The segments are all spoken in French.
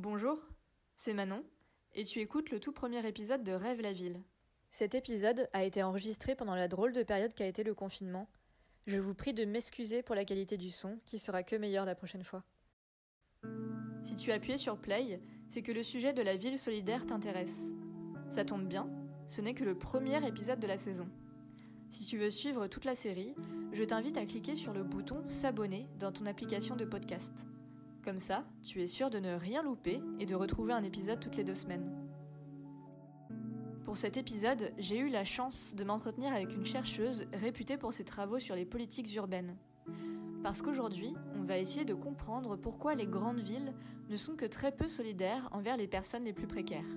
Bonjour, c'est Manon, et tu écoutes le tout premier épisode de Rêve la ville. Cet épisode a été enregistré pendant la drôle de période qu'a été le confinement. Je vous prie de m'excuser pour la qualité du son, qui sera que meilleure la prochaine fois. Si tu appuyé sur Play, c'est que le sujet de la ville solidaire t'intéresse. Ça tombe bien, ce n'est que le premier épisode de la saison. Si tu veux suivre toute la série, je t'invite à cliquer sur le bouton S'abonner dans ton application de podcast. Comme ça, tu es sûr de ne rien louper et de retrouver un épisode toutes les deux semaines. Pour cet épisode, j'ai eu la chance de m'entretenir avec une chercheuse réputée pour ses travaux sur les politiques urbaines. Parce qu'aujourd'hui, on va essayer de comprendre pourquoi les grandes villes ne sont que très peu solidaires envers les personnes les plus précaires.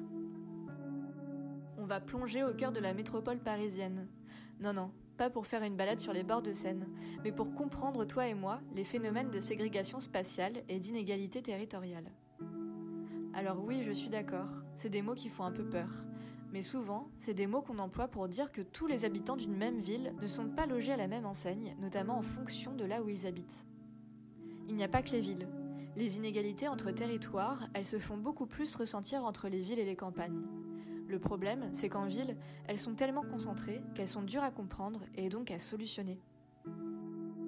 On va plonger au cœur de la métropole parisienne. Non, non, pour faire une balade sur les bords de Seine, mais pour comprendre, toi et moi, les phénomènes de ségrégation spatiale et d'inégalité territoriale. Alors oui, je suis d'accord, c'est des mots qui font un peu peur. Mais souvent, c'est des mots qu'on emploie pour dire que tous les habitants d'une même ville ne sont pas logés à la même enseigne, notamment en fonction de là où ils habitent. Il n'y a pas que les villes. Les inégalités entre territoires, elles se font beaucoup plus ressentir entre les villes et les campagnes. Le problème, c'est qu'en ville, elles sont tellement concentrées qu'elles sont dures à comprendre et donc à solutionner.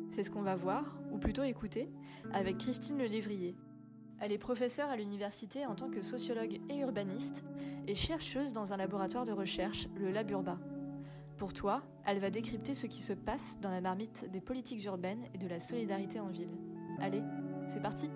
C'est ce qu'on va voir, ou plutôt écouter, avec Christine Le Lévrier. Elle est professeure à l'université en tant que sociologue et urbaniste et chercheuse dans un laboratoire de recherche, le Laburba. Pour toi, elle va décrypter ce qui se passe dans la marmite des politiques urbaines et de la solidarité en ville. Allez, c'est parti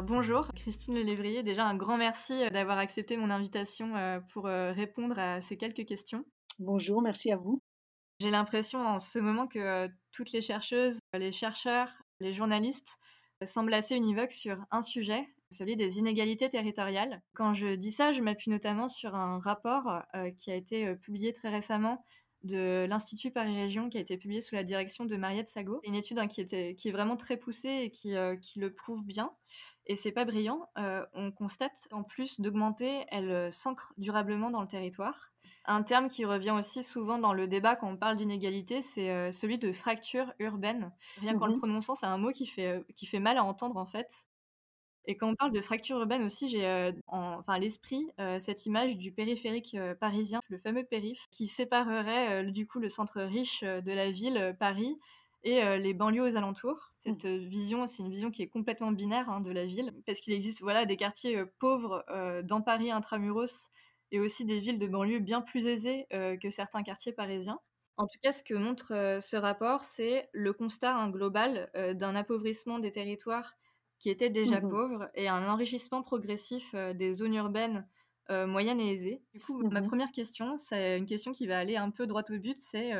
Alors bonjour, Christine Lelévrier. Déjà un grand merci euh, d'avoir accepté mon invitation euh, pour euh, répondre à ces quelques questions. Bonjour, merci à vous. J'ai l'impression en ce moment que toutes les chercheuses, les chercheurs, les journalistes semblent assez univoques sur un sujet, celui des inégalités territoriales. Quand je dis ça, je m'appuie notamment sur un rapport qui a été publié très récemment de l'Institut Paris Région qui a été publié sous la direction de Mariette Sago. Une étude hein, qui, était, qui est vraiment très poussée et qui, euh, qui le prouve bien. Et c'est pas brillant. Euh, on constate en plus d'augmenter, elle euh, s'ancre durablement dans le territoire. Un terme qui revient aussi souvent dans le débat quand on parle d'inégalité, c'est celui de fracture urbaine. Rien qu'en le mhm. prononçant, c'est un mot qui fait, qui fait mal à entendre en fait. Et quand on parle de fracture urbaine aussi, j'ai euh, enfin à l'esprit euh, cette image du périphérique euh, parisien, le fameux périph, qui séparerait du coup le centre riche de la ville, Paris, et les banlieues aux alentours. Cette mmh. vision, c'est une vision qui est complètement binaire hein, de la ville, parce qu'il existe voilà des quartiers pauvres dans Paris intramuros et aussi des villes de banlieue bien plus aisées que certains quartiers parisiens. En tout cas, ce que montre ce rapport, c'est le constat hein, global d'un appauvrissement des territoires qui étaient déjà mmh pauvres et un enrichissement progressif euh, des zones urbaines moyennes et aisées. Du coup, ma mmh première question, c'est une question qui va aller un peu droit au but, c'est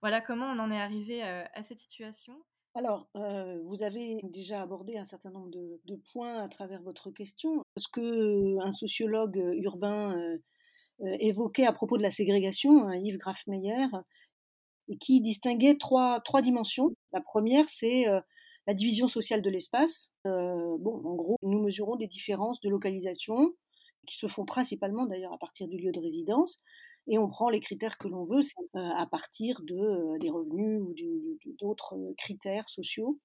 voilà comment on en est arrivé à cette situation? Alors, vous avez déjà abordé un certain nombre de, points à travers votre question. Ce que un sociologue urbain évoquait à propos de la ségrégation, hein, Yves Grafmeyer, qui distinguait trois, trois dimensions. La première, c'est la division sociale de l'espace. Euh, bon, en gros, nous mesurons des différences de localisation qui se font principalement d'ailleurs à partir du lieu de résidence. Et on prend les critères que l'on veut euh, à partir de, euh, des revenus ou d'autres critères sociaux.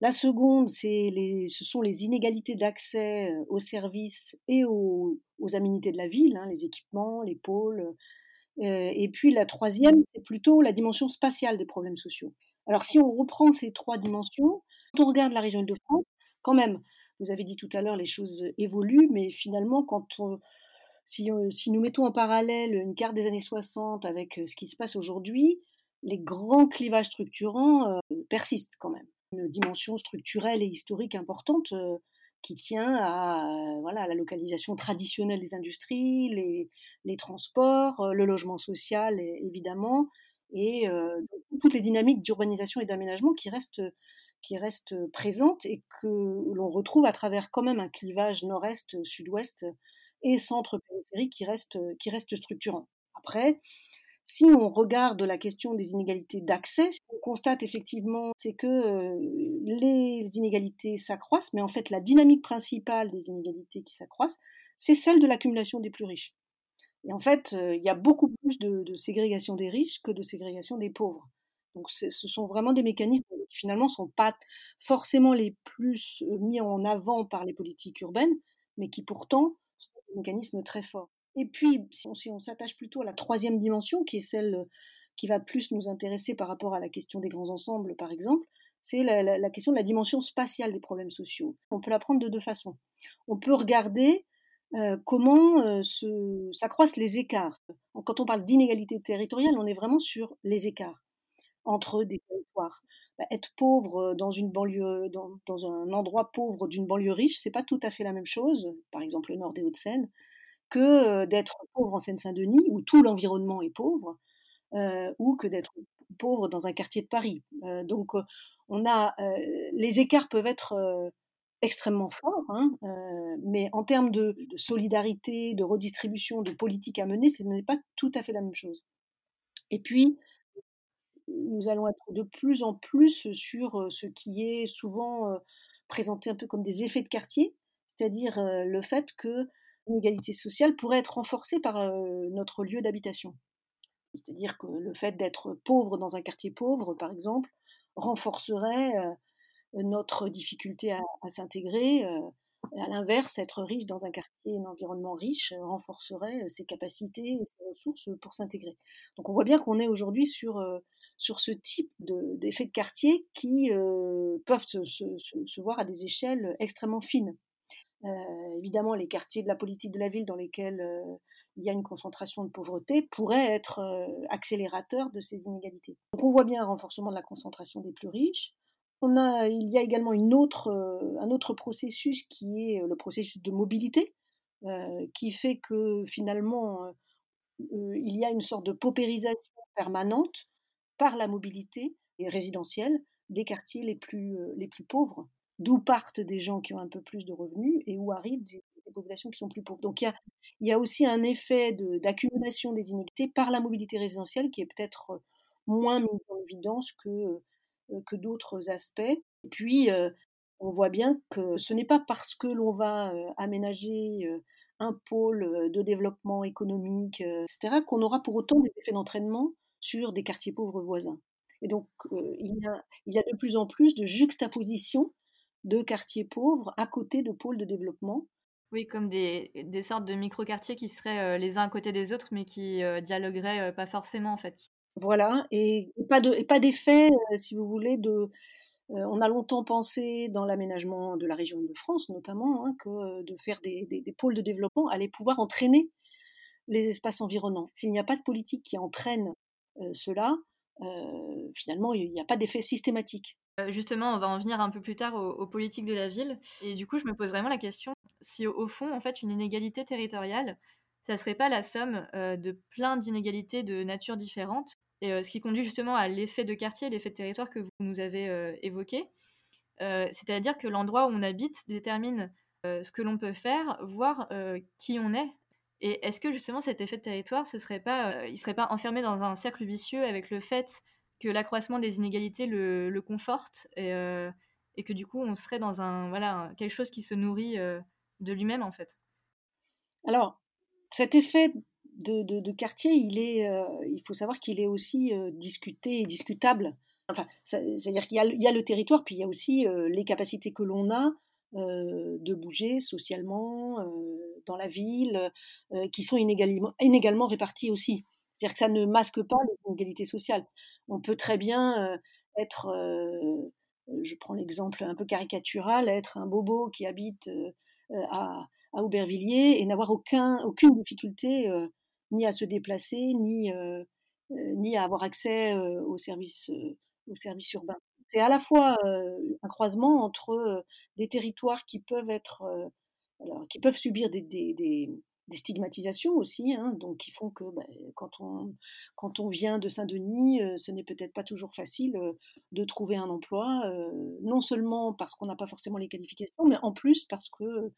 La seconde, les, ce sont les inégalités d'accès aux services et aux, aux aménités de la ville, hein, les équipements, les pôles. et puis la troisième, c'est plutôt la dimension spatiale des problèmes sociaux. Alors si on reprend ces trois dimensions, quand on regarde la région de France, quand même, vous avez dit tout à l'heure, les choses évoluent, mais finalement, quand si, nous mettons en parallèle une carte des années 60 avec euh, ce qui se passe aujourd'hui, les grands clivages structurants euh, persistent quand même. Une dimension structurelle et historique importante euh, qui tient à, voilà, la localisation traditionnelle des industries, les, transports, le logement social évidemment, et toutes les dynamiques d'urbanisation et d'aménagement qui restent qui reste présente et que l'on retrouve à travers quand même un clivage nord-est, sud-ouest et centre-périphérique qui reste, qui reste structurant. Après, Si on regarde la question des inégalités d'accès, ce qu'on constate effectivement, c'est que les inégalités s'accroissent, mais en fait la dynamique principale des inégalités qui s'accroissent, c'est celle de l'accumulation des plus riches. Et en fait, il y a beaucoup plus de, ségrégation des riches que de ségrégation des pauvres. Donc ce sont vraiment des mécanismes qui finalement ne sont pas forcément les plus mis en avant par les politiques urbaines, mais qui pourtant mécanismes très forts. Et puis, si on, s'attache plutôt à la troisième dimension, qui est celle qui va plus nous intéresser par rapport à la question des grands ensembles, par exemple, c'est la, question de la dimension spatiale des problèmes sociaux. On peut la prendre de deux façons. On peut regarder comment s'accroissent les écarts. Quand on parle d'inégalité territoriale, on est vraiment sur les écarts entre des territoires. Bah, être pauvre dans un endroit pauvre d'une banlieue riche, c'est pas tout à fait la même chose. Par exemple, le nord des Hauts-de-Seine, que d'être pauvre en Seine-Saint-Denis, où tout l'environnement est pauvre, ou que d'être pauvre dans un quartier de Paris. donc, on a, les écarts peuvent être extrêmement forts, hein, mais en termes de, solidarité, de redistribution, de politique à mener, ce n'est pas tout à fait la même chose. Et puis, nous allons être de plus en plus sur ce qui est souvent présenté un peu comme des effets de quartier, c'est-à-dire le fait que l'inégalité sociale pourrait être renforcée par notre lieu d'habitation. C'est-à-dire que le fait d'être pauvre dans un quartier pauvre, par exemple, renforcerait notre difficulté à, s'intégrer. à l'inverse, être riche dans un quartier, un environnement riche, renforcerait ses capacités et ses ressources pour s'intégrer. Donc on voit bien qu'on est aujourd'hui sur, sur ce type d'effets de, quartier qui peuvent se, voir à des échelles extrêmement fines. Euh, évidemment, les quartiers de la politique de la ville dans lesquels euh, il y a une concentration de pauvreté pourraient être euh, accélérateurs de ces inégalités. Donc on voit bien un renforcement de la concentration des plus riches. Il y a également un autre processus qui est le processus de mobilité, qui fait que finalement il y a une sorte de paupérisation permanente par la mobilité résidentielle des quartiers les plus, les plus pauvres d'où partent des gens qui ont un peu plus de revenus et où arrivent des, populations qui sont plus pauvres. Donc il y a, y a aussi un effet d'accumulation des inégalités par la mobilité résidentielle qui est peut-être euh, moins mise en évidence que, euh, que d'autres aspects. Et puis, euh, on voit bien que ce n'est pas parce que l'on va aménager un pôle de développement économique, etc., qu'on aura pour autant des effets d'entraînement sur des quartiers pauvres voisins. Et donc, il, y a, il, y a, de plus en plus de juxtaposition de quartiers pauvres à côté de pôles de développement. Oui, comme des, des sortes de micro-quartiers qui seraient euh, les uns à côté des autres, mais qui euh, dialogueraient euh, pas forcément en fait. Voilà, et, pas de, et pas d'effet, si vous voulez, de. on a longtemps pensé dans l'aménagement de la région de France, notamment, hein, que de faire des, des, des, pôles de développement allait pouvoir entraîner les espaces environnants. S'il n'y a pas de politique qui entraîne cela, finalement, il n'y a pas d'effet systématique. Euh, justement, on va en venir un peu plus tard aux, politiques de la ville. Et du coup, je me pose vraiment la question si au, fond, en fait, une inégalité territoriale, ça serait pas la somme euh, de plein d'inégalités de nature différente, et euh, ce qui conduit justement à l'effet de quartier, l'effet de territoire que vous nous avez évoqué. C'est-à-dire que l'endroit où on habite détermine ce que l'on peut faire, voire qui on est. Et est-ce que justement cet effet de territoire, ce serait pas, il serait pas enfermé dans un cercle vicieux avec le fait que l'accroissement des inégalités le, conforte euh, et, que du coup on serait dans un voilà quelque chose qui se nourrit euh, de lui-même en fait? Alors cet effet de, quartier, il est, euh, il faut savoir qu'il est aussi discuté et discutable. Enfin, c'est-à-dire qu'il y, a le territoire, puis il y a aussi les capacités que l'on a de bouger socialement dans la ville, qui sont inégalement, réparties aussi. C'est-à-dire que ça ne masque pas les inégalités sociales. On peut très bien être, je prends l'exemple un peu caricatural, être un bobo qui habite à, Aubervilliers et n'avoir aucun, aucune difficulté ni à se déplacer, ni, ni à avoir accès aux services, aux services urbains. C'est à la fois un croisement entre des territoires qui peuvent être, alors, qui peuvent subir des, stigmatisations aussi, hein, donc qui font que bah, quand, on, quand on vient de Saint-Denis, ce n'est peut-être pas toujours facile de trouver un emploi, non seulement parce qu'on n'a pas forcément les qualifications, mais en plus parce que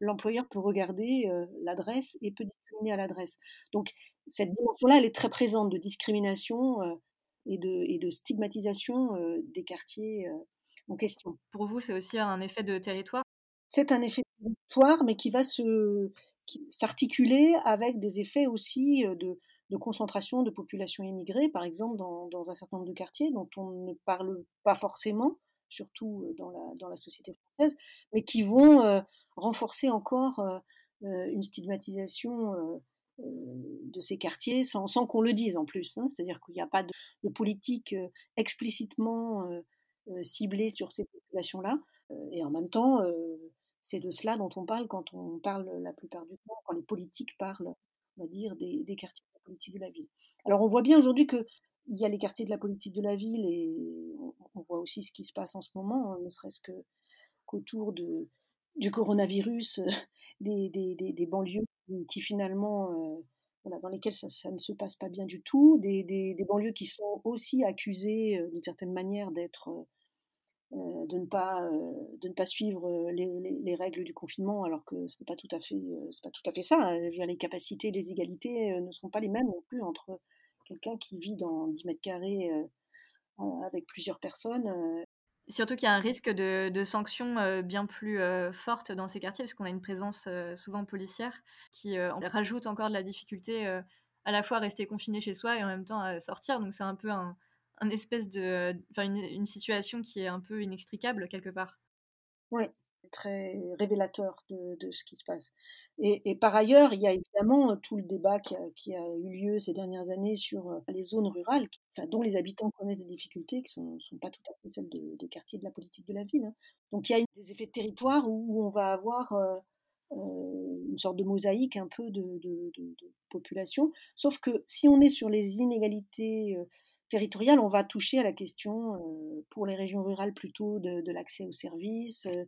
l'employeur peut regarder l'adresse et peut discriminer à l'adresse. Donc cette dimension-là, elle est très présente de discrimination et de, et, de, stigmatisation des quartiers en question. Pour vous, c'est aussi un effet de territoire? C'est un effet de territoire, mais qui va s'articuler avec des effets aussi de, de, concentration de population immigrée, par exemple dans, dans, un certain nombre de quartiers dont on ne parle pas forcément, surtout dans la, dans la société française, mais qui vont renforcer encore une stigmatisation de ces quartiers sans, sans qu'on le dise en plus. Hein. C'est-à-dire qu'il n'y a pas de, de politique explicitement ciblée sur ces populations-là. et en même temps, c'est de cela dont on parle quand on parle la plupart du temps, quand les politiques parlent, on va dire, des, des quartiers de la politique de la ville. Alors on voit bien aujourd'hui qu'il y a les quartiers de la politique de la ville et on, voit aussi ce qui se passe en ce moment, hein, ne serait-ce que, qu'autour de, du coronavirus, des, des, des, banlieues qui finalement, voilà, dans lesquelles ça, ne se passe pas bien du tout, des, banlieues qui sont aussi accusées d'une certaine manière d'être, de ne pas, de ne pas suivre les, les, règles du confinement, alors que c'est pas pas tout à fait ça. Hein. Les capacités, les égalités ne sont pas les mêmes non plus entre quelqu'un qui vit dans 10 mètres carrés avec plusieurs personnes Surtout qu'il y a un risque de, sanctions euh, bien plus euh, fortes dans ces quartiers, parce qu'on a une présence euh, souvent policière qui rajoute encore de la difficulté à la fois à rester confiné chez soi et en même temps à sortir. Donc c'est un peu un, espèce de, une, une, situation qui est un peu inextricable quelque part. Oui, très révélateur de, ce qui se passe. Et, par ailleurs, il y a évidemment tout le débat qui a, eu lieu ces dernières années sur les zones rurales, dont les habitants connaissent des difficultés qui ne sont, pas tout à fait celles de, des quartiers de la politique de la ville. Hein. Donc il y a des effets de territoire où, on va avoir euh, euh, une sorte de mosaïque un peu de, population. Sauf que si on est sur les inégalités euh, territoriales, on va toucher à la question, euh, pour les régions rurales plutôt, de, l'accès aux services euh,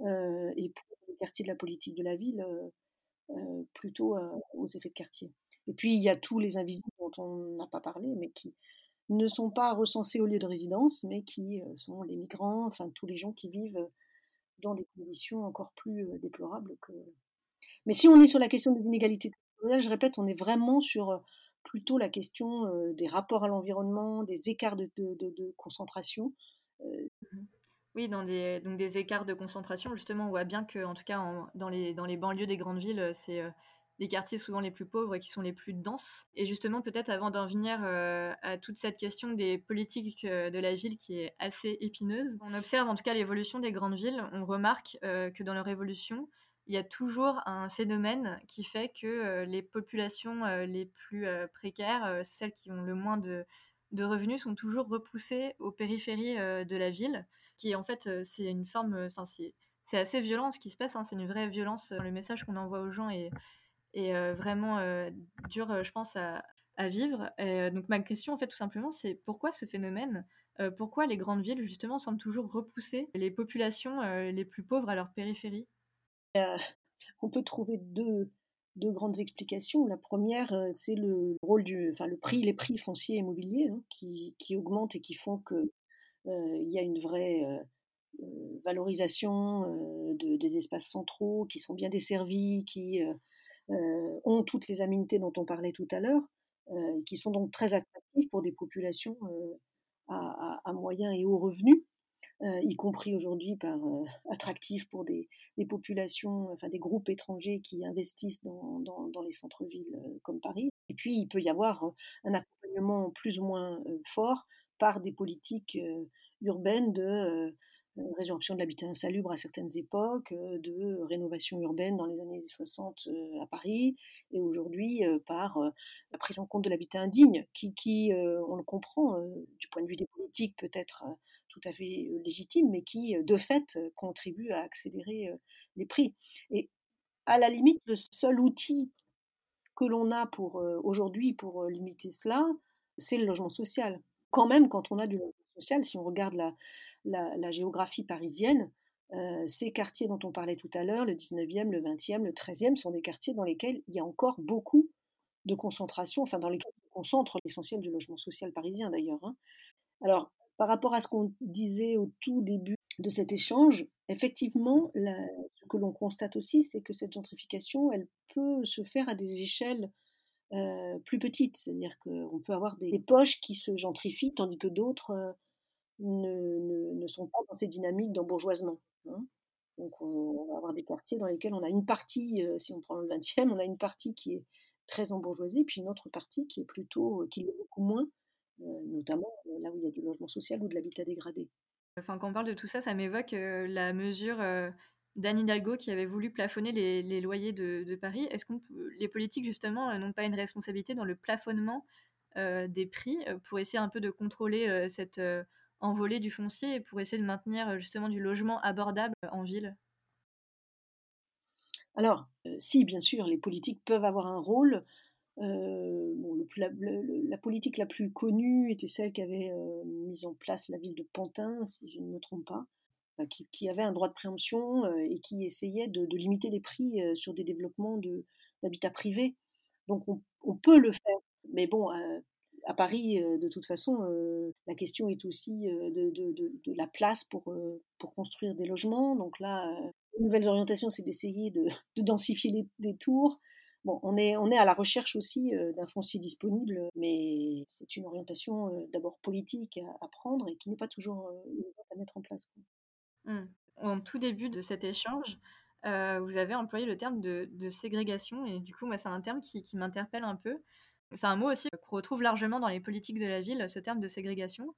et pour les quartiers de la politique de la ville, euh, euh, plutôt aux effets de quartier. Et puis, il y a tous les invisibles dont on n'a pas parlé, mais qui ne sont pas recensés au lieu de résidence, mais qui sont les migrants, enfin tous les gens qui vivent dans des conditions encore plus déplorables que. Mais si on est sur la question des inégalités territoriales, je répète, on est vraiment sur plutôt la question des rapports à l'environnement, des écarts de concentration. Mmh oui, dans des, donc des écarts de concentration, justement, on voit bien que, en tout cas, dans, les, dans les banlieues des grandes villes, c'est euh, les quartiers souvent les plus pauvres qui sont les plus denses. Et justement, peut-être avant d'en venir euh, à toute cette question des politiques euh, de la ville qui est assez épineuse, on observe en tout cas l'évolution des grandes villes. On remarque que dans leur évolution, il y a toujours un phénomène qui fait que les populations les plus précaires, celles qui ont le moins de, de revenus, sont toujours repoussées aux périphéries de la ville qui en fait, c'est une forme, enfin, c'est, assez violent ce qui se passe, hein, c'est une vraie violence. Le message qu'on envoie aux gens est, est vraiment dur, je pense, à, à vivre. donc ma question, en fait, tout simplement, c'est pourquoi ce phénomène Pourquoi les grandes villes, justement, semblent toujours repousser les populations les plus pauvres à leur périphérie? On peut trouver deux, deux grandes explications. La première, c'est le rôle du, enfin le prix, les prix fonciers immobiliers hein, qui, qui, augmentent et qui font que il y a une vraie valorisation de, des espaces centraux qui sont bien desservis, qui ont toutes les aménités dont on parlait tout à l'heure, qui sont donc très attractifs pour des populations à, à, moyen et haut revenus. y compris aujourd'hui par attractifs pour des, populations, enfin des groupes étrangers qui investissent dans les centres-villes comme Paris. Et puis il peut y avoir un accompagnement plus ou moins fort par des politiques urbaines de résorption de l'habitat insalubre à certaines époques, de rénovation urbaine dans les années 60 à Paris, et aujourd'hui par la prise en compte de l'habitat indigne, qui, qui on le comprend, du point de vue des politiques peut être tout à fait légitime, mais qui, de fait, contribue à accélérer les prix. Et à la limite, le seul outil que l'on a pour aujourd'hui pour limiter cela, c'est le logement social quand même, quand on a du logement social, si on regarde la, géographie parisienne, euh, ces quartiers dont on parlait tout à l'heure, le 19e, le 20e, le 13e, sont des quartiers dans lesquels il y a encore beaucoup de concentration, enfin dans lesquels on concentre l'essentiel du logement social parisien d'ailleurs. Hein. Alors, par rapport à ce qu'on disait au tout début de cet échange, effectivement, ce que l'on constate aussi, c'est que cette gentrification, elle peut se faire à des échelles euh, plus petites. C'est-à-dire qu'on peut avoir des, poches qui se gentrifient, tandis que d'autres euh, ne, ne, sont pas dans ces dynamiques d'embourgeoisement. Hein. Donc on, va avoir des quartiers dans lesquels on a une partie, euh, si on prend le 20e, on a une partie qui est très embourgeoisée, puis une autre partie qui est plutôt, qui l'est beaucoup moins, notamment là où il y a du logement social ou de l'habitat dégradé. Enfin, quand on parle de tout ça, ça m'évoque la mesure d'Anne Hidalgo qui avait voulu plafonner les, loyers de, Paris. Est-ce que les politiques, justement, n'ont pas une responsabilité dans le plafonnement des prix pour essayer un peu de contrôler cette envolée du foncier et pour essayer de maintenir justement du logement abordable en ville? Alors, si, bien sûr, les politiques peuvent avoir un rôle. Euh, la, politique la plus connue était celle qui avait euh, mis en place la ville de Pantin, si je ne me trompe pas, qui, avait un droit de préemption euh, et qui essayait de, limiter les prix sur des développements d'habitat privé. Donc on, peut le faire, mais bon, à Paris, de toute façon, la question est aussi de, la place pour, construire des logements. Donc là, les nouvelles orientations, c'est d'essayer de, densifier les, tours, Bon, on est, on est à la recherche aussi euh, d'un foncier disponible, mais c'est une orientation euh, d'abord politique à, prendre et qui n'est pas toujours euh, à mettre en place. Mmh. En tout début de cet échange, vous avez employé le terme de, ségrégation et du coup, moi, c'est un terme qui, m'interpelle un peu. C'est un mot aussi qu'on retrouve largement dans les politiques de la ville, ce terme de ségrégation.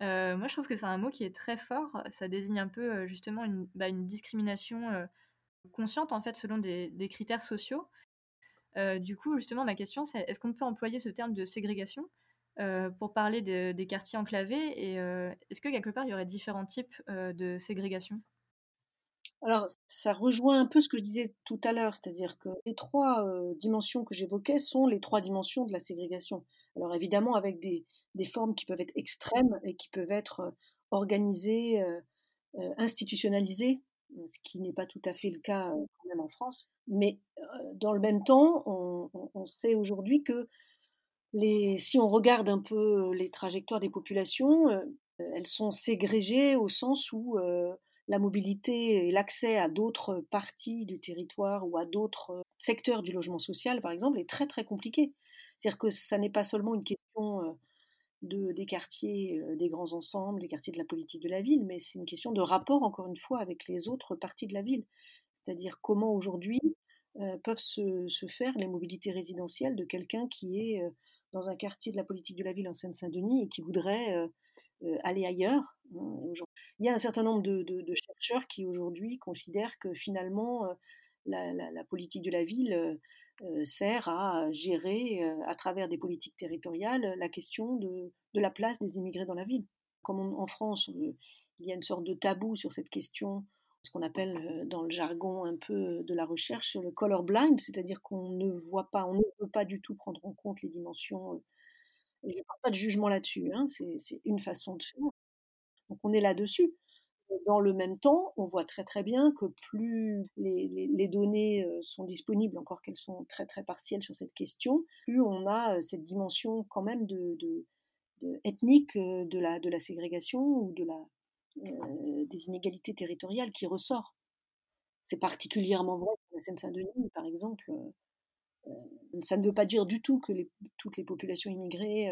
moi, je trouve que c'est un mot qui est très fort. Ça désigne un peu justement une, bah, discrimination consciente en fait selon des critères sociaux euh, du coup, justement, ma question, c'est est-ce qu'on peut employer ce terme de ségrégation? Euh, pour parler des quartiers enclavés Et euh, est-ce que quelque part, il y aurait différents types de ségrégation? Alors, ça rejoint un peu ce que je disais tout à l'heure, c'est-à-dire que les trois dimensions que j'évoquais sont les trois dimensions de la ségrégation. Alors évidemment, avec des, formes qui peuvent être extrêmes et qui peuvent être organisées, institutionnalisées, ce qui n'est pas tout à fait le cas quand même en France. Mais dans le même temps, on, sait aujourd'hui que si on regarde un peu les trajectoires des populations, elles sont ségrégées au sens où la mobilité et l'accès à d'autres parties du territoire ou à d'autres secteurs du logement social, par exemple, est très très compliqué. C'est-à-dire que ça n'est pas seulement une question de, des quartiers, des grands ensembles, des quartiers de la politique de la ville, mais c'est une question de rapport, encore une fois, avec les autres parties de la ville. C'est-à-dire comment aujourd'hui peuvent se, faire les mobilités résidentielles de quelqu'un qui est dans un quartier de la politique de la ville en Seine-Saint-Denis et qui voudrait aller ailleurs. Hein, Il y a un certain nombre de, chercheurs qui aujourd'hui considèrent que finalement la, la, politique de la ville euh, sert à gérer, euh, à travers des politiques territoriales, la question de, la place des immigrés dans la ville. Comme en France, euh, il y a une sorte de tabou sur cette question, ce qu'on appelle dans le jargon un peu de la recherche le color blind, c'est-à-dire qu'on ne voit pas, on ne peut pas du tout prendre en compte les dimensions. Et je ne parle pas de jugement là-dessus, hein, c'est une façon de faire. Donc on est là-dessus dans le même temps, on voit très très bien que plus les, données euh, sont disponibles, encore qu'elles sont très très partielles sur cette question, plus on a euh, cette dimension quand même de, ethnique euh, de la, de la ségrégation ou de la, des inégalités territoriales qui ressort. C'est particulièrement vrai pour la Seine-Saint-Denis, par exemple. Ça ne veut pas dire du tout que toutes les populations immigrées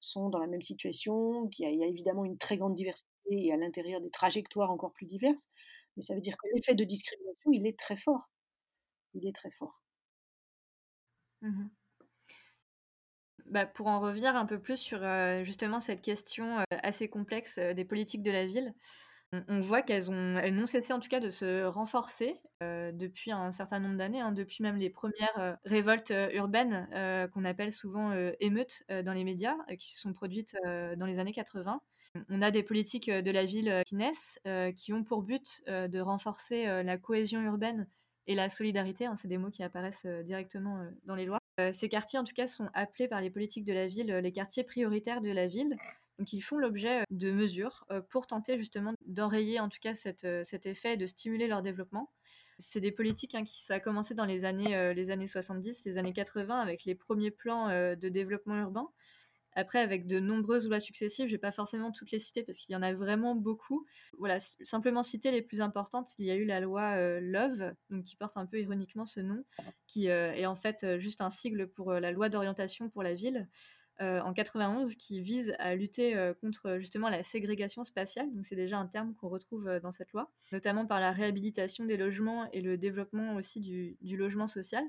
sont dans la même situation, qu'il y, a évidemment une très grande diversité et à l'intérieur des trajectoires encore plus diverses, mais ça veut dire que l'effet de discrimination, il est très fort. Il est très fort. Mmh bah, pour en revenir un peu plus sur justement cette question assez complexe des politiques de la ville, on, voit qu'elles ont, elles n'ont cessé en tout cas de se renforcer depuis un certain nombre d'années, hein, depuis même les premières révoltes urbaines qu'on appelle souvent émeutes dans les médias, qui se sont produites dans les années 80. On a des politiques de la ville qui naissent, qui ont pour but de renforcer la cohésion urbaine et la solidarité. Hein, c'est des mots qui apparaissent directement dans les lois. Ces quartiers, en tout cas, sont appelés par les politiques de la ville les quartiers prioritaires de la ville. Donc, ils font l'objet de mesures pour tenter justement d'enrayer, en tout cas, cet effet et de stimuler leur développement. C'est des politiques hein, qui ça a commencé dans les années, les années 70, les années 80, avec les premiers plans de développement urbain Après, avec de nombreuses lois successives, je vais pas forcément toutes les citer parce qu'il y en a vraiment beaucoup. Voilà, simplement citer les plus importantes. Il y a eu la loi Love, donc qui porte un peu ironiquement ce nom, qui est en fait juste un sigle pour la loi d'orientation pour la ville. en 91 qui vise à lutter contre justement la ségrégation spatiale. Donc c'est déjà un terme qu'on retrouve dans cette loi, notamment par la réhabilitation des logements et le développement aussi du logement social.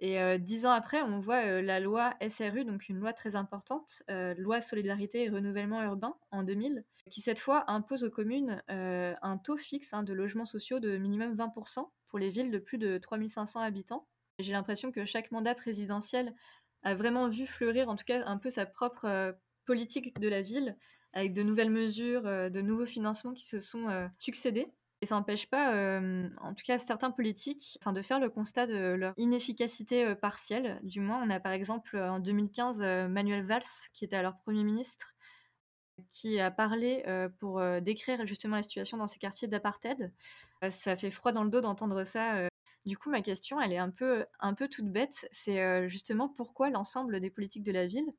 Et dix ans après, on voit la loi SRU, donc une loi très importante, loi solidarité et renouvellement urbain en 2000, qui cette fois impose aux communes un taux fixe hein, de logements sociaux de minimum 20% pour les villes de plus de 3500 habitants. J'ai l'impression que chaque mandat présidentiel a vraiment vu fleurir, en tout cas, un peu sa propre politique de la ville, avec de nouvelles mesures, de nouveaux financements qui se sont succédés. Et ça pas, euh, en tout cas certains politiques, de faire le constat de leur inefficacité euh, partielle. Du moins, on a par exemple en 2015 euh, Manuel Valls, qui était alors Premier ministre, qui a parlé pour décrire justement la situation dans ces quartiers d'apartheid. ça fait froid dans le dos d'entendre ça. Du coup, ma question, elle est un peu, un peu toute bête. C'est justement pourquoi l'ensemble des politiques de la ville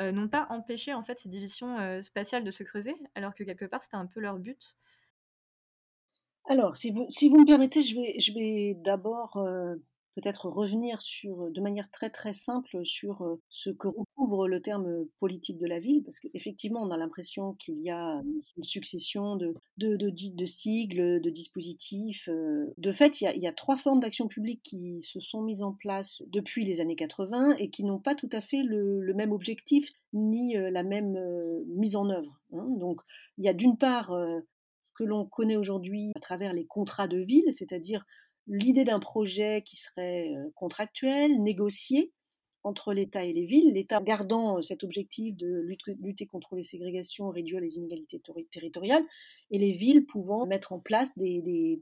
n'ont pas empêché en fait ces divisions spatiales de se creuser, alors que quelque part c'était un peu leur but? Alors, si vous, si vous me permettez, je vais, je vais d'abord euh, peut-être revenir sur, de manière très très simple sur euh, ce que recouvre le terme politique de la ville, parce qu'effectivement, on a l'impression qu'il y a une succession de, de, de, sigles, de dispositifs. Euh. De fait, il y, a, trois formes d'action publique qui se sont mises en place depuis les années 80 et qui n'ont pas tout à fait le, le même objectif ni la même mise en œuvre. Hein. Donc, il y a d'une part que l'on connaît aujourd'hui à travers les contrats de ville, c'est-à-dire l'idée d'un projet qui serait euh, contractuel, négocié entre l'État et les villes, l'État gardant euh, cet objectif de lutter contre les ségrégations, réduire les inégalités territoriales, et les villes pouvant mettre en place des,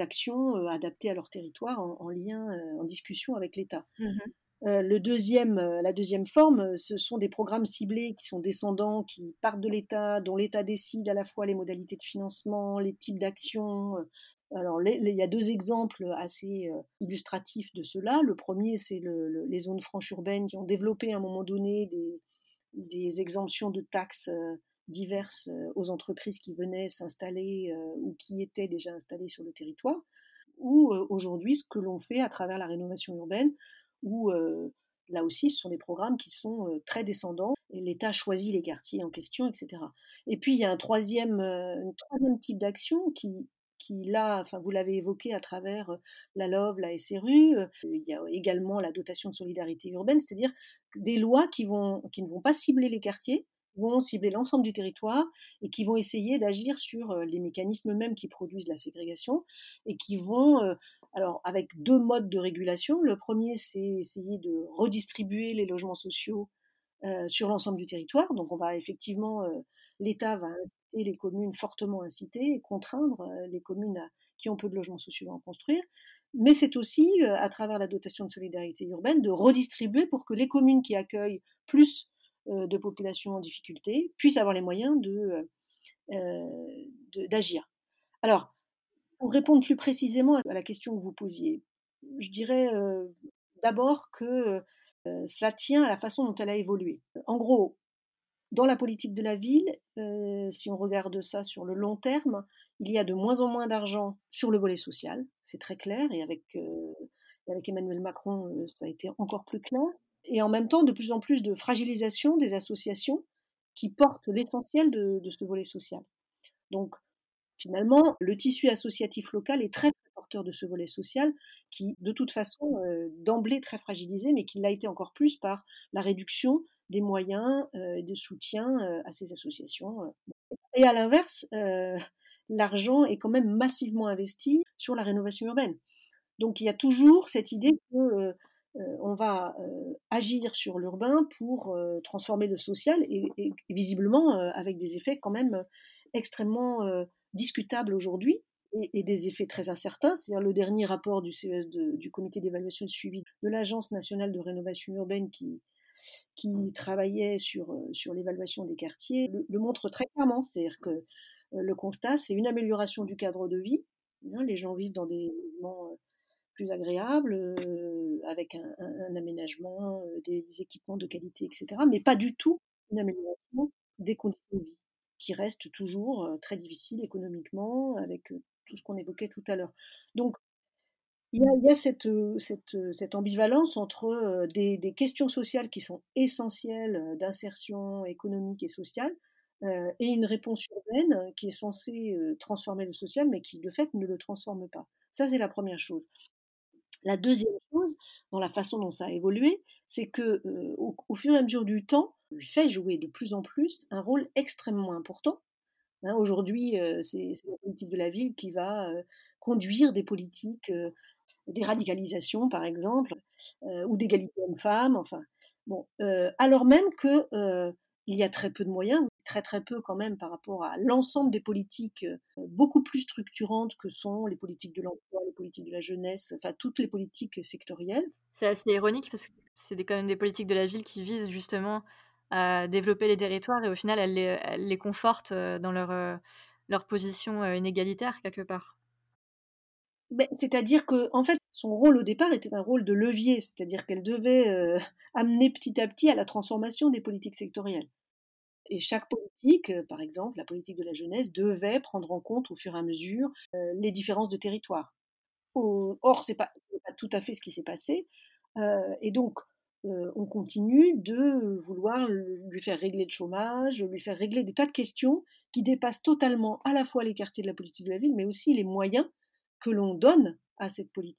actions euh, adaptées à leur territoire en, lien, en discussion avec l'État. Mmh euh, le deuxième, euh, la deuxième forme, euh, ce sont des programmes ciblés qui sont descendants, qui partent de l'État, dont l'État décide à la fois les modalités de financement, les types d'actions. Alors, il y a deux exemples assez illustratifs de cela. Le premier, c'est les zones franches urbaines qui ont développé à un moment donné des, des exemptions de taxes diverses aux entreprises qui venaient s'installer ou qui étaient déjà installées sur le territoire. Ou aujourd'hui, ce que l'on fait à travers la rénovation urbaine, où là aussi, ce sont des programmes qui sont très descendants l'État choisit les quartiers en question, etc. Et puis, il y a un troisième, type d'action qui, qui, là, enfin, vous l'avez évoqué à travers la LOV, la SRU, il y a également la dotation de solidarité urbaine, c'est-à-dire des lois qui, vont, qui ne vont pas cibler les quartiers, vont cibler l'ensemble du territoire et qui vont essayer d'agir sur les mécanismes mêmes qui produisent la ségrégation et qui vont alors, avec deux modes de régulation. Le premier, c'est essayer de redistribuer les logements sociaux euh, sur l'ensemble du territoire. Donc, on va effectivement, euh, l'État va inciter les communes, fortement inciter et contraindre euh, les communes qui ont peu de logements sociaux à en construire. Mais c'est aussi, à travers la dotation de solidarité urbaine, de redistribuer pour que les communes qui accueillent plus de populations en difficulté puissent avoir les moyens d'agir. De, Alors, pour répondre plus précisément à la question que vous posiez, je dirais d'abord que cela tient à la façon dont elle a évolué. En gros, dans la politique de la ville, si on regarde ça sur le long terme, il y a de moins en moins d'argent sur le volet social, c'est très clair, et avec, avec Emmanuel Macron, ça a été encore plus clair. Et en même temps, de plus en plus de fragilisation des associations qui portent l'essentiel de, de ce volet social. Donc, finalement, le tissu associatif local est très, porteur de ce volet social qui, de toute façon, euh, d'emblée très fragilisé, mais qui l'a été encore plus par la réduction des moyens euh, de soutien euh, à ces associations. Et à l'inverse, l'argent est quand même massivement investi sur la rénovation urbaine. Donc il y a toujours cette idée que on va agir sur l'urbain pour transformer le social et, et visiblement avec des effets quand même extrêmement discutables aujourd'hui et, des effets très incertains. C'est-à-dire le dernier rapport du CES, du comité d'évaluation de suivi de l'Agence nationale de rénovation urbaine qui, travaillait sur, euh, sur l'évaluation des quartiers, le, montre très clairement. C'est-à-dire que euh, le constat, c'est une amélioration du cadre de vie. Hein, les gens vivent dans des logements euh, plus agréables, avec un, aménagement, des, équipements de qualité, etc. Mais pas du tout une amélioration des conditions de vie, qui restent toujours, très difficiles économiquement avec, tout ce qu'on évoquait tout à l'heure. Donc il y a cette, cette, cette ambivalence entre, des questions sociales qui sont essentielles, d'insertion économique et sociale, et une réponse urbaine qui est censée, transformer le social, mais qui de fait ne le transforme pas. Ça, c'est la première chose. La deuxième chose, dans la façon dont ça a évolué, c'est que, au, fur et à mesure du temps, lui fait jouer de plus en plus un rôle extrêmement important. Hein, Aujourd'hui, c'est la politique de la ville qui va conduire des politiques, des radicalisations par exemple, ou d'égalité homme-femme, enfin. Bon, alors même que il y a très peu de moyens, très très peu quand même par rapport à l'ensemble des politiques beaucoup plus structurantes que sont les politiques de l'emploi, les politiques de la jeunesse, enfin toutes les politiques sectorielles. C'est assez ironique parce que c'est quand même des politiques de la ville qui visent justement à développer les territoires et au final elles les, confortent dans leur, leur position inégalitaire quelque part. C'est-à-dire que, en fait, son rôle au départ était un rôle de levier, c'est-à-dire qu'elle devait amener petit à petit à la transformation des politiques sectorielles. Et chaque politique, par exemple, la politique de la jeunesse, devait prendre en compte au fur et à mesure les différences de territoire. Or, ce n'est pas, tout à fait ce qui s'est passé. et donc, on continue de vouloir lui faire régler le chômage, lui faire régler des tas de questions qui dépassent totalement à la fois les quartiers de la politique de la ville, mais aussi les moyens que l'on donne à cette politique.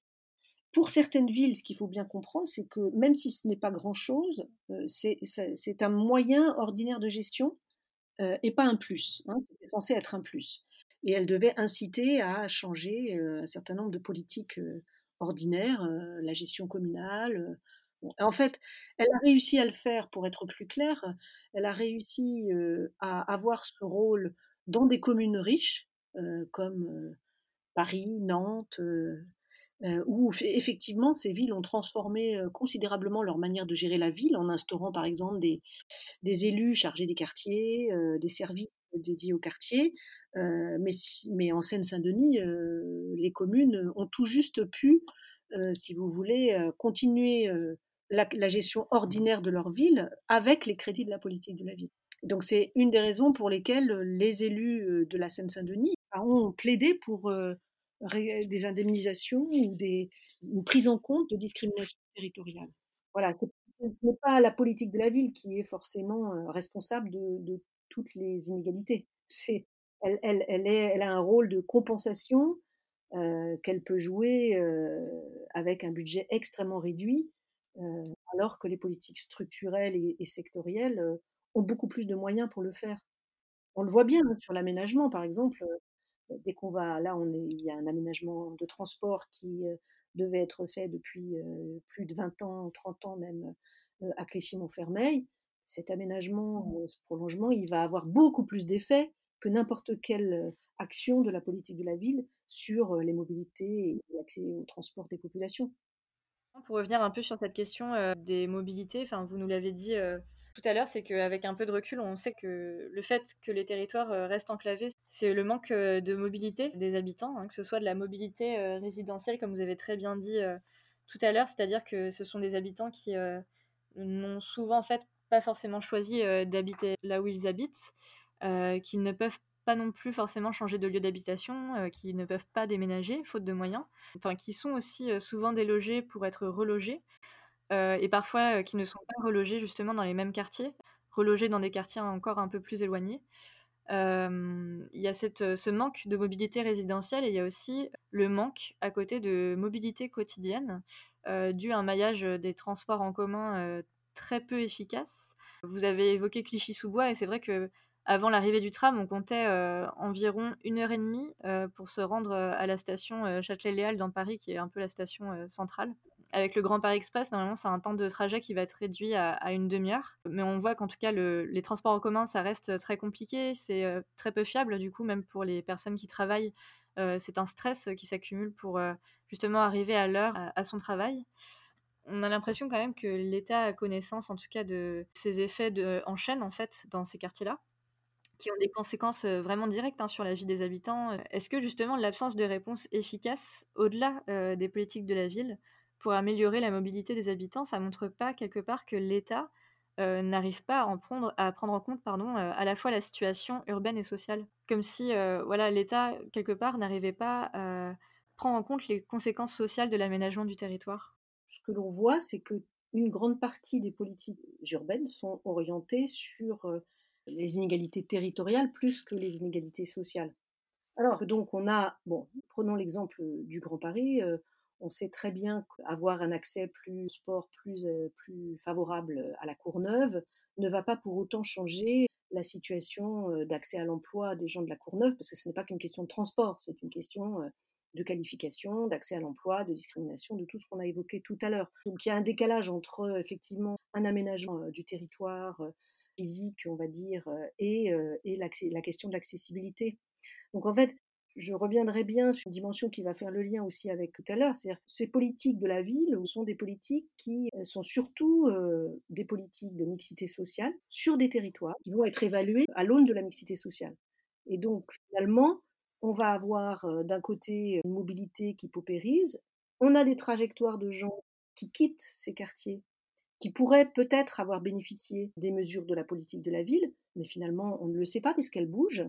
Pour certaines villes, ce qu'il faut bien comprendre, c'est que même si ce n'est pas grand-chose, euh, c'est un moyen ordinaire de gestion euh, et pas un plus. Hein, C'était censé être un plus. Et elle devait inciter à changer euh, un certain nombre de politiques ordinaires, la gestion communale. En fait, elle a réussi à le faire, pour être plus clair, elle a réussi à avoir ce rôle dans des communes riches, comme Paris, Nantes, où effectivement ces villes ont transformé considérablement leur manière de gérer la ville en instaurant par exemple des, élus chargés des quartiers, des services dédiés aux quartiers. mais en Seine-Saint-Denis, les communes ont tout juste pu, si vous voulez, continuer la, gestion ordinaire de leur ville avec les crédits de la politique de la ville. Donc c'est une des raisons pour lesquelles les élus de la Seine-Saint-Denis ont plaidé pour des indemnisations ou des, une prise en compte de discrimination territoriale. Voilà, ce n'est pas la politique de la ville qui est forcément responsable de, toutes les inégalités. C'est, elle, elle, elle, a un rôle de compensation euh, qu'elle peut jouer euh, avec un budget extrêmement réduit, euh, alors que les politiques structurelles et, et sectorielles ont beaucoup plus de moyens pour le faire. On le voit bien hein, sur l'aménagement, par exemple dès qu'on va, là, on est, il y a un aménagement de transport qui devait être fait depuis plus de 20 ans, 30 ans même, à Clichy-Montfermeil. Cet aménagement, ce prolongement, il va avoir beaucoup plus d'effet que n'importe quelle action de la politique de la ville sur les mobilités et l'accès au transport des populations. Pour revenir un peu sur cette question des mobilités, enfin, vous nous l'avez dit tout à l'heure, c'est qu'avec un peu de recul, on sait que le fait que les territoires euh, restent enclavés, c'est le manque euh, de mobilité des habitants, hein, que ce soit de la mobilité euh, résidentielle, comme vous avez très bien dit tout à l'heure, c'est-à-dire que ce sont des habitants qui n'ont souvent en fait pas forcément choisi d'habiter là où ils habitent, qu'ils ne peuvent pas non plus forcément changer de lieu d'habitation, qui ne peuvent pas déménager faute de moyens, enfin qui sont aussi souvent délogés pour être relogés. Euh, et parfois euh, qui ne sont pas relogés justement dans les mêmes quartiers, relogés dans des quartiers encore un peu plus éloignés. Euh, il y a cette, ce manque de mobilité résidentielle et il y a aussi le manque à côté de mobilité quotidienne dû à un maillage des transports en commun très peu efficace. Vous avez évoqué Clichy-sous-Bois et c'est vrai que avant l'arrivée du tram, on comptait environ une heure et demie pour se rendre à la station Châtelet-Léal dans Paris, qui est un peu la station centrale. Avec le Grand Paris Express, normalement, c'est un temps de trajet qui va être réduit à, une demi-heure. Mais on voit qu'en tout cas, les transports en commun, ça reste très compliqué. C'est euh, très peu fiable, du coup, même pour les personnes qui travaillent. Euh, c'est un stress qui s'accumule pour euh, justement arriver à l'heure à, son travail. On a l'impression quand même que l'État a connaissance, en tout cas, de ces effets de, en chaîne, en fait, dans ces quartiers-là qui ont des conséquences vraiment directes hein, sur la vie des habitants. Est-ce que justement l'absence de réponse efficace au-delà des politiques de la ville pour améliorer la mobilité des habitants, ça montre pas quelque part que l'État n'arrive pas à, en prendre, à prendre en compte pardon, à la fois la situation urbaine et sociale? Comme si voilà, l'État, quelque part, n'arrivait pas à prendre en compte les conséquences sociales de l'aménagement du territoire? Ce que l'on voit, c'est que une grande partie des politiques urbaines sont orientées sur les inégalités territoriales plus que les inégalités sociales. Alors donc on a, bon, prenons l'exemple du Grand Paris, on sait très bien qu'avoir un accès plus sport, plus, plus favorable à la Courneuve ne va pas pour autant changer la situation d'accès à l'emploi des gens de la Courneuve, parce que ce n'est pas qu'une question de transport, c'est une question de qualification, d'accès à l'emploi, de discrimination, de tout ce qu'on a évoqué tout à l'heure. Donc il y a un décalage entre effectivement un aménagement du territoire physique, on va dire, et, la question de l'accessibilité. Donc en fait, je reviendrai bien sur une dimension qui va faire le lien aussi avec tout à l'heure, c'est-à-dire ces politiques de la ville sont des politiques qui sont surtout des politiques de mixité sociale sur des territoires qui vont être évaluées à l'aune de la mixité sociale. Et donc finalement, on va avoir d'un côté une mobilité qui paupérise, on a des trajectoires de gens qui quittent ces quartiers, qui pourraient peut-être avoir bénéficié des mesures de la politique de la ville, mais finalement on ne le sait pas puisqu'elles bougent.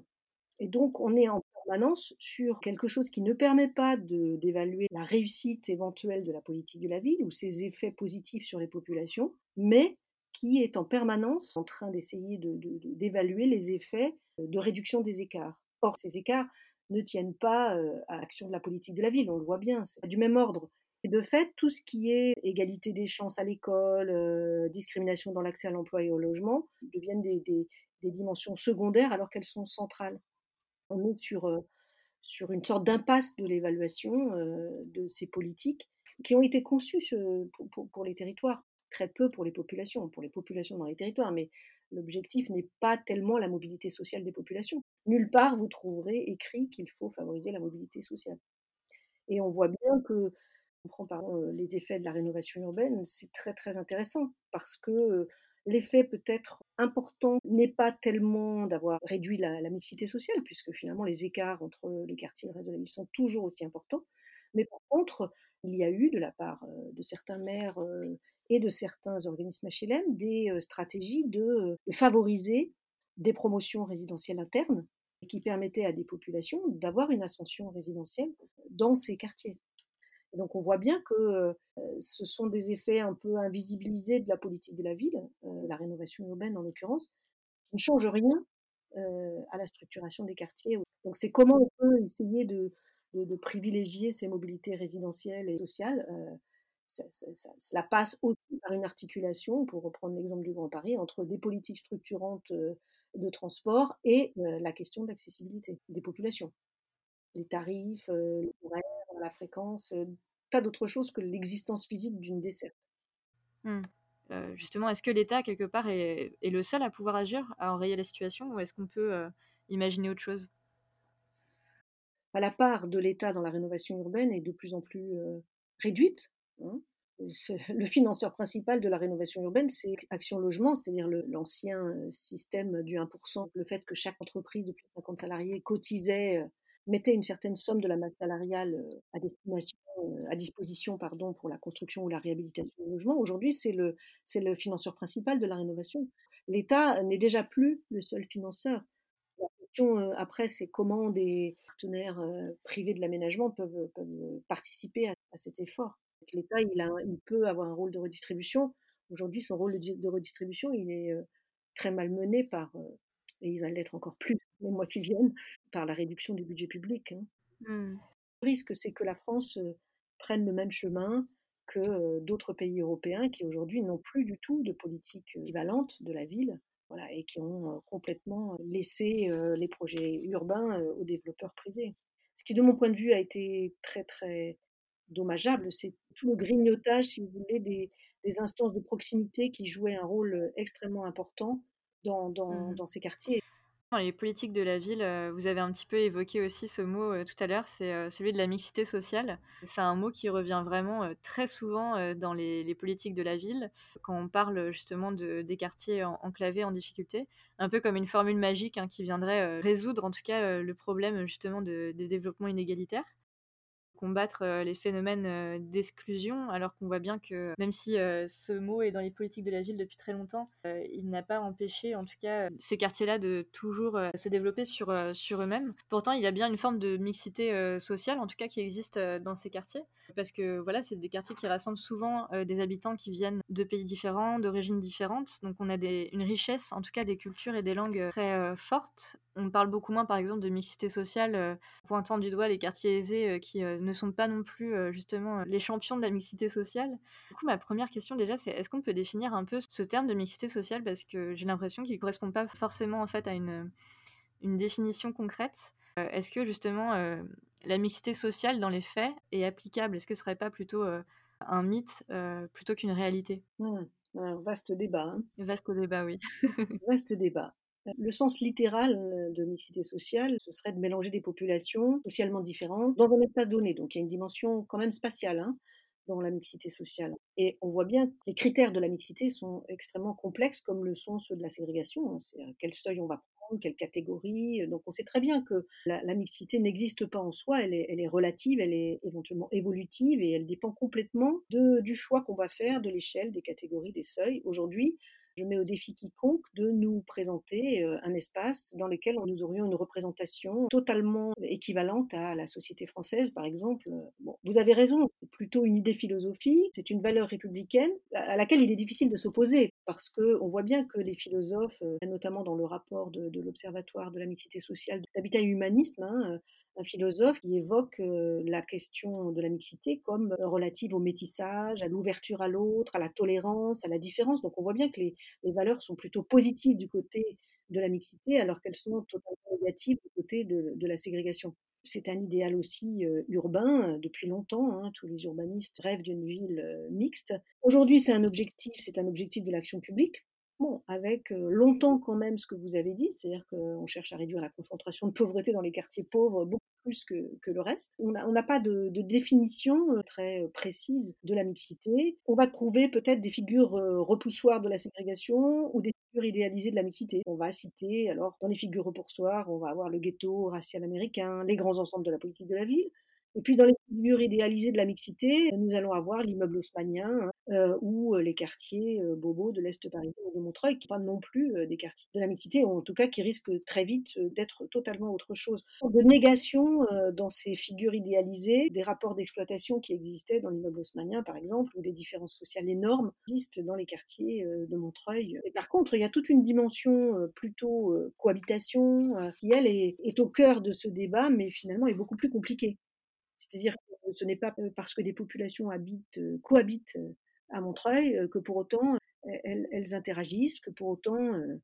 Et donc on est en permanence sur quelque chose qui ne permet pas d'évaluer la réussite éventuelle de la politique de la ville ou ses effets positifs sur les populations, mais qui est en permanence en train d'essayer d'évaluer les effets de réduction des écarts. Or, ces écarts ne tiennent pas à l'action de la politique de la ville, on le voit bien, c'est du même ordre. De fait, tout ce qui est égalité des chances à l'école, discrimination dans l'accès à l'emploi et au logement, deviennent des, dimensions secondaires alors qu'elles sont centrales. On est sur, sur une sorte d'impasse de l'évaluation de ces politiques qui ont été conçues pour, les territoires, très peu pour les populations, pour les populations dans les territoires, mais l'objectif n'est pas tellement la mobilité sociale des populations. Nulle part vous trouverez écrit qu'il faut favoriser la mobilité sociale. Et on voit bien que, prend par les effets de la rénovation urbaine, c'est très très intéressant parce que L'effet peut-être important n'est pas tellement d'avoir réduit la, mixité sociale, puisque finalement les écarts entre les quartiers et le reste de la ville sont toujours aussi importants. Mais par contre, il y a eu de la part de certains maires et de certains organismes HLM des stratégies de favoriser des promotions résidentielles internes qui permettaient à des populations d'avoir une ascension résidentielle dans ces quartiers donc on voit bien que ce sont des effets un peu invisibilisés de la politique de la ville, la rénovation urbaine en l'occurrence, qui ne changent rien à la structuration des quartiers. Donc c'est comment on peut essayer de, privilégier ces mobilités résidentielles et sociales. cela passe aussi par une articulation, pour reprendre l'exemple du Grand Paris, entre des politiques structurantes de transport et la question de l'accessibilité des populations. Les tarifs, les horaires, la fréquence, tas d'autres choses que l'existence physique d'une desserte. Mmh. justement, est-ce que l'État, quelque part, est, le seul à pouvoir agir, à enrayer la situation, ou est-ce qu'on peut imaginer autre chose? À La part de l'État dans la rénovation urbaine est de plus en plus réduite. Hein. Le financeur principal de la rénovation urbaine, c'est Action Logement, c'est-à-dire l'ancien système du 1%, le fait que chaque entreprise de plus de 50 salariés cotisait mettait une certaine somme de la masse salariale à destination, à disposition pardon, pour la construction ou la réhabilitation du logement. Aujourd'hui, c'est le, c'est le financeur principal de la rénovation. L'État n'est déjà plus le seul financeur. La question après, c'est comment des partenaires privés de l'aménagement peuvent, peuvent participer à, cet effort. L'État, il, a, il peut avoir un rôle de redistribution. Aujourd'hui, son rôle de redistribution, il est très mal mené par, et il va l'être encore plus les mois qui viennent, par la réduction des budgets publics. Hein. Mmh. Le risque, c'est que la France prenne le même chemin que d'autres pays européens qui aujourd'hui n'ont plus du tout de politique équivalente de la ville voilà, et qui ont complètement laissé les projets urbains aux développeurs privés. Ce qui, de mon point de vue, a été très, très dommageable, c'est tout le grignotage, si vous voulez, des, des, instances de proximité qui jouaient un rôle extrêmement important dans, dans, mmh dans ces quartiers. Dans les politiques de la ville, euh, vous avez un petit peu évoqué aussi ce mot euh, tout à l'heure, c'est euh, celui de la mixité sociale. C'est un mot qui revient vraiment très souvent dans les, politiques de la ville, quand on parle justement de, des quartiers enclavés en difficulté, un peu comme une formule magique hein, qui viendrait résoudre en tout cas le problème justement de, des développements inégalitaires. Combattre les phénomènes d'exclusion, alors qu'on voit bien que même si ce mot est dans les politiques de la ville depuis très longtemps, il n'a pas empêché en tout cas ces quartiers-là de toujours se développer sur, sur eux-mêmes. Pourtant, il y a bien une forme de mixité sociale, en tout cas qui existe dans ces quartiers, parce que voilà, c'est des quartiers qui rassemblent souvent des habitants qui viennent de pays différents, d'origines différentes, donc on a des, une richesse, en tout cas des cultures et des langues très fortes. On parle beaucoup moins, par exemple, de mixité sociale, pointant du doigt les quartiers aisés qui ne sont pas non plus justement les champions de la mixité sociale. Du coup, ma première question déjà, c'est est-ce qu'on peut définir un peu ce terme de mixité sociale? Parce que j'ai l'impression qu'il ne correspond pas forcément en fait à une, une définition concrète. Est-ce que justement la mixité sociale dans les faits est applicable? Est-ce que ce serait pas plutôt un mythe plutôt qu'une réalité? Mmh, Un vaste débat. Hein. Vaste débat, oui. vaste débat. Le sens littéral de mixité sociale, ce serait de mélanger des populations socialement différentes dans un espace donné. Donc il y a une dimension quand même spatiale hein, dans la mixité sociale. Et on voit bien que les critères de la mixité sont extrêmement complexes, comme le sont ceux de la ségrégation. Hein. C'est à quel seuil on va prendre, quelle catégorie. Donc on sait très bien que la, mixité n'existe pas en soi, elle est, relative, elle est éventuellement évolutive et elle dépend complètement du choix qu'on va faire de l'échelle, des catégories, des seuils. Aujourd'hui, je mets au défi quiconque de nous présenter un espace dans lequel nous aurions une représentation totalement équivalente à la société française, par exemple. Bon, vous avez raison, c'est plutôt une idée philosophique, c'est une valeur républicaine à laquelle il est difficile de s'opposer, parce qu'on voit bien que les philosophes, notamment dans le rapport de, l'Observatoire de la mixité sociale d'habitat et humanisme, hein, un philosophe qui évoque la question de la mixité comme relative au métissage, à l'ouverture à l'autre, à la tolérance, à la différence. Donc on voit bien que les, valeurs sont plutôt positives du côté de la mixité alors qu'elles sont totalement négatives du côté de, la ségrégation. C'est un idéal aussi urbain depuis longtemps. Hein. tous les urbanistes rêvent d'une ville mixte. Aujourd'hui, c'est un objectif, c'est un objectif de l'action publique. Bon, avec longtemps quand même ce que vous avez dit, c'est-à-dire qu'on cherche à réduire la concentration de pauvreté dans les quartiers pauvres plus que, le reste. On n'a pas de, définition très précise de la mixité. On va trouver peut-être des figures repoussoires de la ségrégation ou des figures idéalisées de la mixité. On va citer, alors, dans les figures repoussoires, on va avoir le ghetto racial américain, les grands ensembles de la politique de la ville. Et puis dans les figures idéalisées de la mixité, nous allons avoir l'immeuble haussmanien hein, euh, ou euh, les quartiers euh, bobos de l'Est parisien ou de Montreuil, qui ne sont pas non plus des quartiers de la mixité, ou en tout cas qui risquent très vite d'être totalement autre chose. De négation dans ces figures idéalisées des rapports d'exploitation qui existaient dans l'immeuble haussmanien, par exemple, ou des différences sociales énormes qui existent dans les quartiers de Montreuil. Et par contre, il y a toute une dimension plutôt cohabitation qui, elle, est, est au cœur de ce débat, mais finalement est beaucoup plus compliquée. C'est-à-dire que ce n'est pas parce que des populations habitent, cohabitent à Montreuil que pour autant elles, interagissent, que pour autant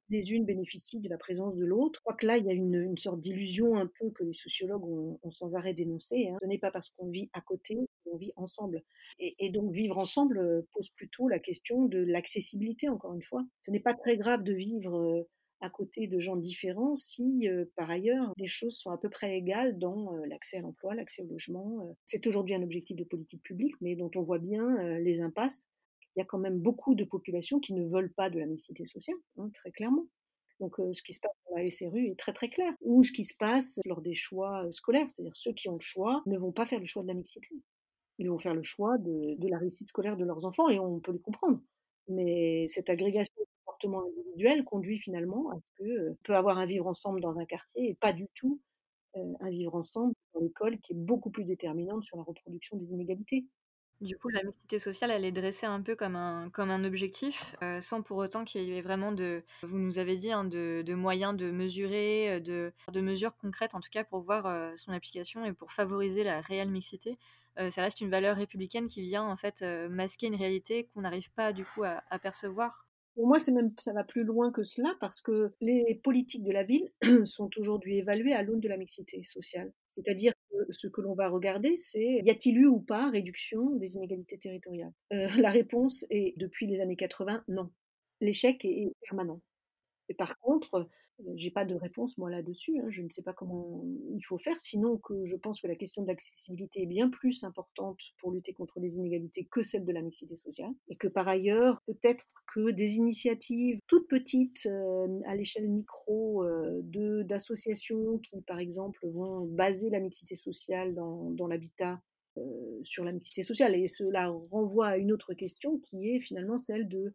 les unes bénéficient de la présence de l'autre. Je crois que là, il y a une, sorte d'illusion un peu que les sociologues ont, sans arrêt dénoncée. Hein. Ce n'est pas parce qu'on vit à côté qu'on vit ensemble. Et, donc vivre ensemble pose plutôt la question de l'accessibilité, encore une fois. Ce n'est pas très grave de vivre à côté de gens différents si, par ailleurs, les choses sont à peu près égales dans l'accès à l'emploi, l'accès au logement. C'est aujourd'hui un objectif de politique publique, mais dont on voit bien les impasses. Il y a quand même beaucoup de populations qui ne veulent pas de la mixité sociale, hein, très clairement. Donc, ce qui se passe dans la SRU est très très clair. Ou ce qui se passe lors des choix scolaires, c'est-à-dire ceux qui ont le choix ne vont pas faire le choix de la mixité. Ils vont faire le choix de, de la réussite scolaire de leurs enfants et on peut les comprendre. Mais cette agrégation individuel conduit finalement à ce qu'on peut avoir un vivre ensemble dans un quartier et pas du tout un vivre ensemble dans l'école qui est beaucoup plus déterminante sur la reproduction des inégalités. Du coup, la mixité sociale, elle est dressée un peu comme un, comme un objectif, sans pour autant qu'il y ait vraiment de, vous nous avez dit, hein, de, moyens de mesurer, de, mesures concrètes en tout cas pour voir son application et pour favoriser la réelle mixité. ça reste une valeur républicaine qui vient en fait masquer une réalité qu'on n'arrive pas du coup à percevoir pour moi, c'est même, ça va plus loin que cela parce que les politiques de la ville sont aujourd'hui évaluées à l'aune de la mixité sociale. C'est-à-dire que ce que l'on va regarder, c'est y a-t-il eu ou pas réduction des inégalités territoriales? Euh, La réponse est, depuis les années 80, non. L'échec est permanent. Et par contre, j'ai pas de réponse moi là-dessus. Hein. Je ne sais pas comment il faut faire, sinon que je pense que la question de l'accessibilité est bien plus importante pour lutter contre les inégalités que celle de la mixité sociale, et que par ailleurs, peut-être que des initiatives toutes petites à l'échelle micro de d'associations qui, par exemple, vont baser la mixité sociale dans, dans l'habitat sur la mixité sociale. Et cela renvoie à une autre question qui est finalement celle de,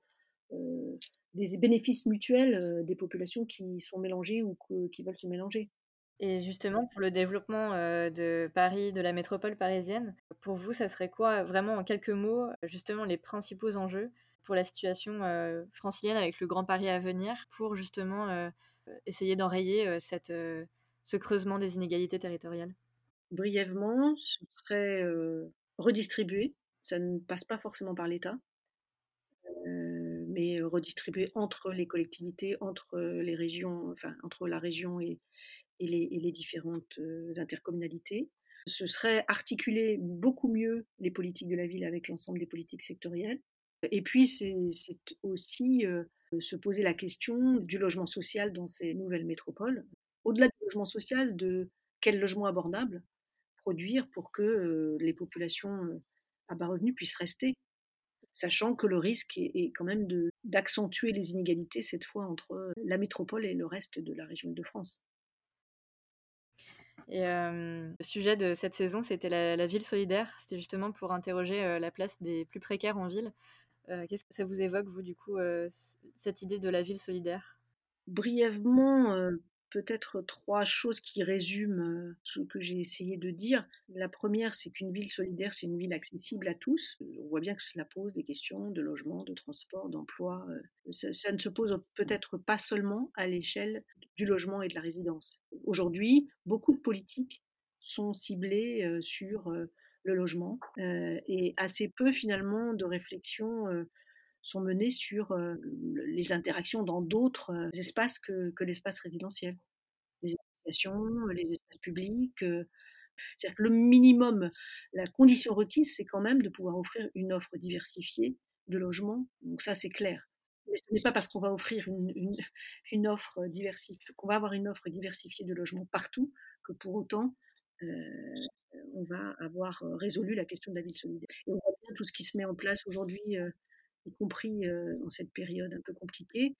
des bénéfices mutuels des populations qui sont mélangées ou qui veulent se mélanger. Et justement, pour le développement de Paris, de la métropole parisienne, pour vous, ça serait quoi, vraiment en quelques mots, justement les principaux enjeux pour la situation francilienne avec le Grand Paris à venir, pour justement essayer d'enrayer cette, ce creusement des inégalités territoriales? Brièvement, ce serait redistribuer. Ça ne passe pas forcément par l'État, redistribuer entre les collectivités, entre les régions, enfin entre la région et, et les, différentes intercommunalités. Ce serait articuler beaucoup mieux les politiques de la ville avec l'ensemble des politiques sectorielles. Et puis, c'est aussi se poser la question du logement social dans ces nouvelles métropoles. Au-delà du logement social, de quel logement abordable produire pour que les populations à bas revenus puissent rester, sachant que le risque est, quand même d'accentuer les inégalités, cette fois entre la métropole et le reste de la région de France. Et le sujet de cette saison, c'était la, ville solidaire. C'était justement pour interroger la place des plus précaires en ville. Qu'est-ce que ça vous évoque, vous, du coup, cette idée de la ville solidaire? Brièvement, peut-être trois choses qui résument ce que j'ai essayé de dire. La première, c'est qu'une ville solidaire, c'est une ville accessible à tous. On voit bien que cela pose des questions de logement, de transport, d'emploi. Ça, ne se pose peut-être pas seulement à l'échelle du logement et de la résidence. Aujourd'hui, beaucoup de politiques sont ciblées sur le logement et assez peu finalement de réflexions sont menées sur les interactions dans d'autres espaces que, l'espace résidentiel. Les associations, les espaces publics. C'est-à-dire que le minimum, la condition requise, c'est quand même de pouvoir offrir une offre diversifiée de logements. Donc ça, c'est clair. Mais ce n'est pas parce qu'on va offrir une, une, offre diversifiée, qu'on va avoir une offre diversifiée de logements partout, que pour autant, on va avoir résolu la question de la ville solidaire. Et on voit bien tout ce qui se met en place aujourd'hui y compris en cette période un peu compliquée,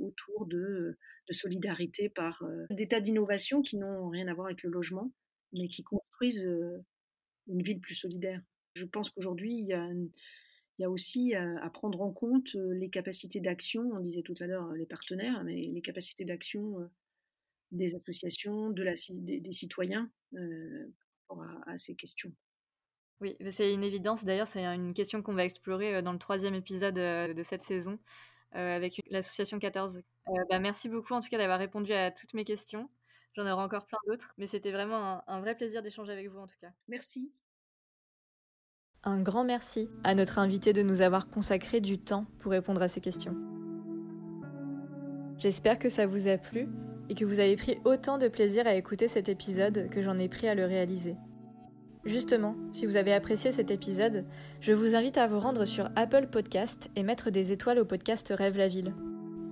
autour de, solidarité par des tas d'innovations qui n'ont rien à voir avec le logement, mais qui construisent une ville plus solidaire. Je pense qu'aujourd'hui, il y a, il y a aussi à, prendre en compte les capacités d'action, on disait tout à l'heure les partenaires, mais les capacités d'action des associations, de la, des, citoyens à ces questions. Oui, c'est une évidence. D'ailleurs, c'est une question qu'on va explorer euh, dans le troisième épisode euh, de cette saison euh, avec l'association 14. Bah, merci beaucoup en tout cas d'avoir répondu à toutes mes questions. J'en aurai encore plein d'autres, mais c'était vraiment un, vrai plaisir d'échanger avec vous en tout cas. Merci. Un grand merci à notre invité de nous avoir consacré du temps pour répondre à ces questions. J'espère que ça vous a plu et que vous avez pris autant de plaisir à écouter cet épisode que j'en ai pris à le réaliser. Justement, si vous avez apprécié cet épisode, je vous invite à vous rendre sur Apple Podcast et mettre des étoiles au podcast Rêve la ville.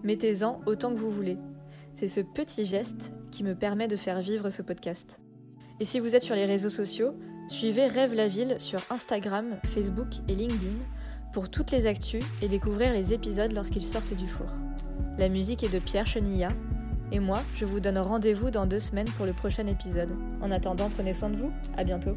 Mettez-en autant que vous voulez. C'est ce petit geste qui me permet de faire vivre ce podcast. Et si vous êtes sur les réseaux sociaux, suivez Rêve la ville sur Instagram, Facebook et LinkedIn pour toutes les actus et découvrir les épisodes lorsqu'ils sortent du four. La musique est de Pierre Chenilla, et moi, je vous donne rendez-vous dans deux semaines pour le prochain épisode. En attendant, prenez soin de vous, à bientôt